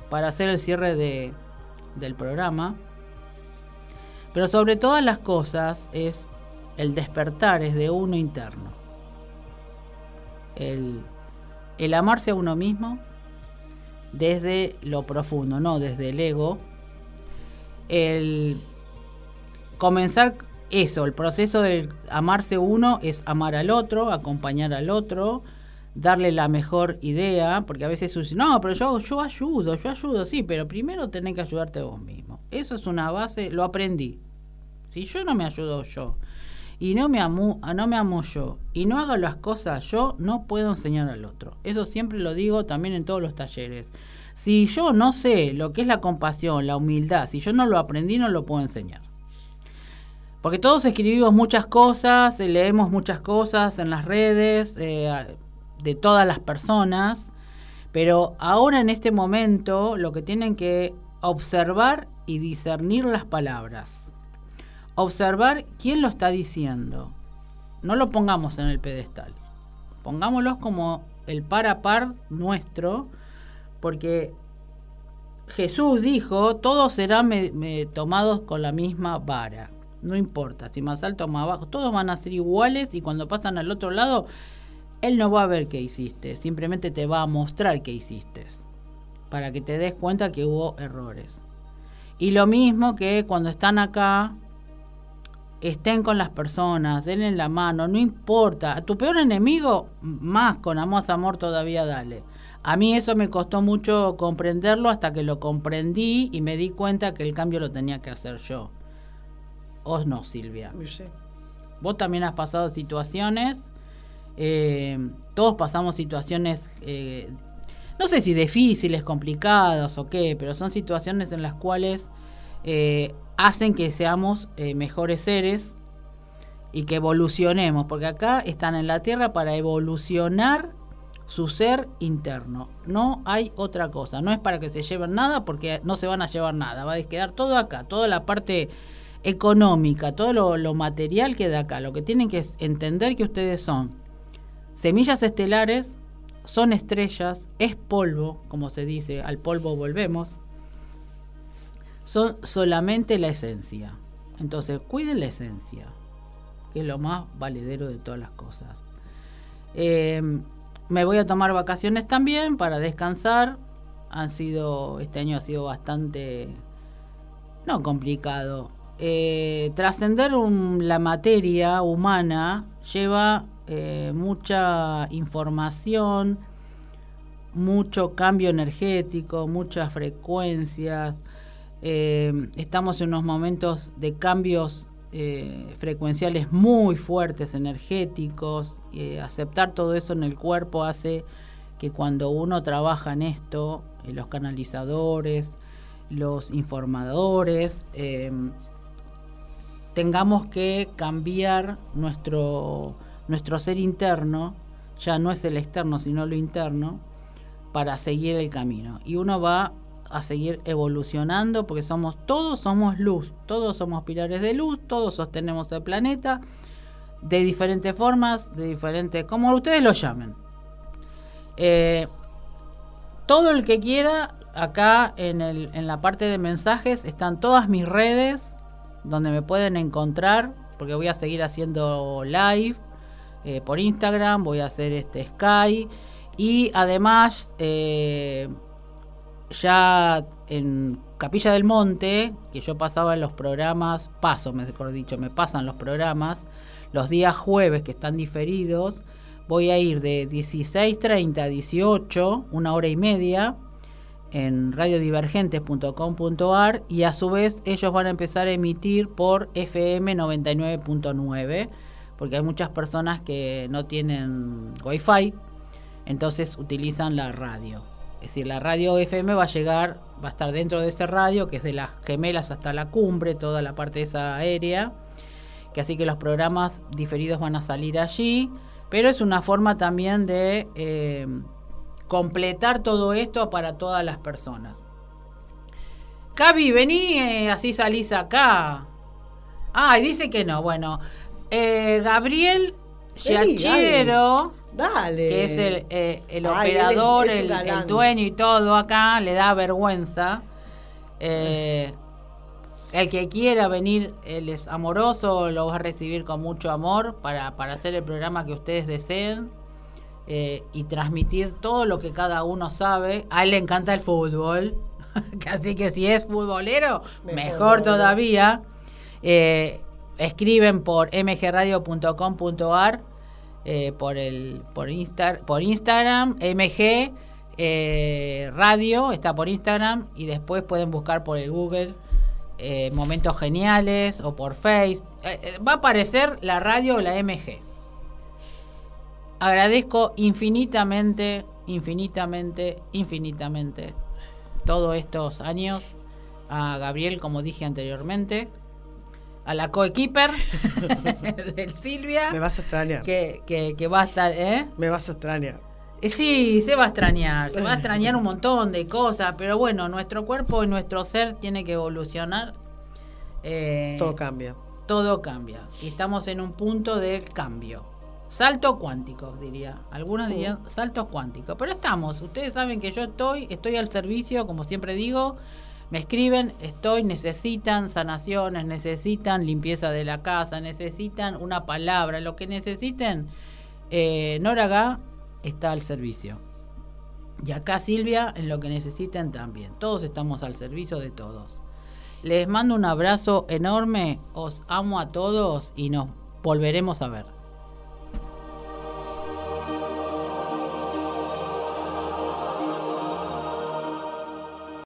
para hacer el cierre de, del programa. Pero sobre todas las cosas es el despertar, es de uno interno. El, el amarse a uno mismo desde lo profundo, no desde el ego. El comenzar eso, el proceso de amarse uno es amar al otro, acompañar al otro, darle la mejor idea, porque a veces no, pero yo, yo ayudo, yo ayudo, sí, pero primero tenés que ayudarte vos mismo. Eso es una base, lo aprendí. Si yo no me ayudo yo y no me amo, no me amo yo y no hago las cosas yo, no puedo enseñar al otro. Eso siempre lo digo también en todos los talleres. Si yo no sé lo que es la compasión, la humildad, si yo no lo aprendí, no lo puedo enseñar. Porque todos escribimos muchas cosas, eh, leemos muchas cosas en las redes eh, de todas las personas, pero ahora en este momento lo que tienen que observar y discernir las palabras. Observar quién lo está diciendo. No lo pongamos en el pedestal. Pongámoslos como el par a par nuestro, porque Jesús dijo, todos serán tomados con la misma vara. No importa, si más alto o más bajo, todos van a ser iguales y cuando pasan al otro lado, él no va a ver qué hiciste, simplemente te va a mostrar qué hiciste, para que te des cuenta que hubo errores. Y lo mismo que cuando están acá, estén con las personas, denle la mano, no importa. A tu peor enemigo, más con más amor todavía dale. A mí eso me costó mucho comprenderlo hasta que lo comprendí y me di cuenta que el cambio lo tenía que hacer yo. ¿O no, Silvia? Vos también has pasado situaciones, eh, todos pasamos situaciones, eh, no sé si difíciles, complicadas o qué, pero son situaciones en las cuales eh, hacen que seamos mejores seres y que evolucionemos, porque acá están en la Tierra para evolucionar su ser interno. No hay otra cosa. No es para que se lleven nada, porque no se van a llevar nada. Va a quedar todo acá, toda la parte económica, todo lo, lo material queda acá. Lo que tienen que entender que ustedes son semillas estelares, son estrellas, es polvo, como se dice, al polvo volvemos. Son solamente la esencia. Entonces, cuiden la esencia, que es lo más valedero de todas las cosas. Eh, me voy a tomar vacaciones también para descansar. Han sido, este año ha sido bastante, no complicado. Eh, trascender la materia humana lleva eh, mucha información, mucho cambio energético, muchas frecuencias. Eh, estamos en unos momentos de cambios frecuenciales muy fuertes, energéticos, aceptar todo eso en el cuerpo hace que cuando uno trabaja en esto, eh, los canalizadores, los informadores, eh, tengamos que cambiar nuestro, nuestro ser interno, ya no es el externo, sino lo interno, para seguir el camino. Y uno va a seguir evolucionando porque somos todos somos luz, todos somos pilares de luz, todos sostenemos el planeta de diferentes formas, de diferentes, como ustedes lo llamen. Eh, todo el que quiera, acá en, el, en la parte de mensajes están todas mis redes donde me pueden encontrar, porque voy a seguir haciendo live eh, por Instagram, voy a hacer este Sky y además eh, ya en Capilla del Monte, que yo pasaba en los programas, paso mejor dicho, me pasan los programas, los días jueves que están diferidos, voy a ir de 16.30 a 18, una hora y media, en radiodivergentes.com.ar y a su vez ellos van a empezar a emitir por FM 99.9 porque hay muchas personas que no tienen wifi entonces utilizan la radio es decir la radio FM va a llegar va a estar dentro de ese radio que es de las gemelas hasta la cumbre toda la parte esa aérea que así que los programas diferidos van a salir allí, pero es una forma también de eh, completar todo esto para todas las personas. Cavi, vení, eh, así salís acá. Ah, dice que no. Bueno, eh, Gabriel Giachero, que es el, operador, el, dueño y todo acá, le da vergüenza. Eh, el que quiera venir, él es amoroso, lo va a recibir con mucho amor para, hacer el programa que ustedes deseen eh, y transmitir todo lo que cada uno sabe. A él le encanta el fútbol, así que si es futbolero, mejor, todavía. Eh, escriben por mgradio.com.ar, eh, por, el, por, por Instagram, mg radio, está por Instagram, y después pueden buscar por el Google eh, momentos geniales o por Face. Eh, eh, va a aparecer la radio o la MG. Agradezco infinitamente, infinitamente, infinitamente todos estos años a Gabriel, como dije anteriormente, a la coequiper del Silvia. Me vas a extrañar. Que, que, que va a estar, ¿eh? Me vas a extrañar. Eh, sí, se va a extrañar, se va a extrañar un montón de cosas, pero bueno, nuestro cuerpo y nuestro ser tiene que evolucionar. Eh, todo cambia. Todo cambia. Y estamos en un punto de cambio. Salto cuántico, diría. Algunos dirían uh. salto cuántico. Pero estamos. Ustedes saben que yo estoy, estoy al servicio, como siempre digo. Me escriben, estoy, necesitan sanaciones, necesitan limpieza de la casa, necesitan una palabra, lo que necesiten. Eh, Noraga está al servicio. Y acá Silvia, en lo que necesiten también. Todos estamos al servicio de todos. Les mando un abrazo enorme, os amo a todos y nos volveremos a ver.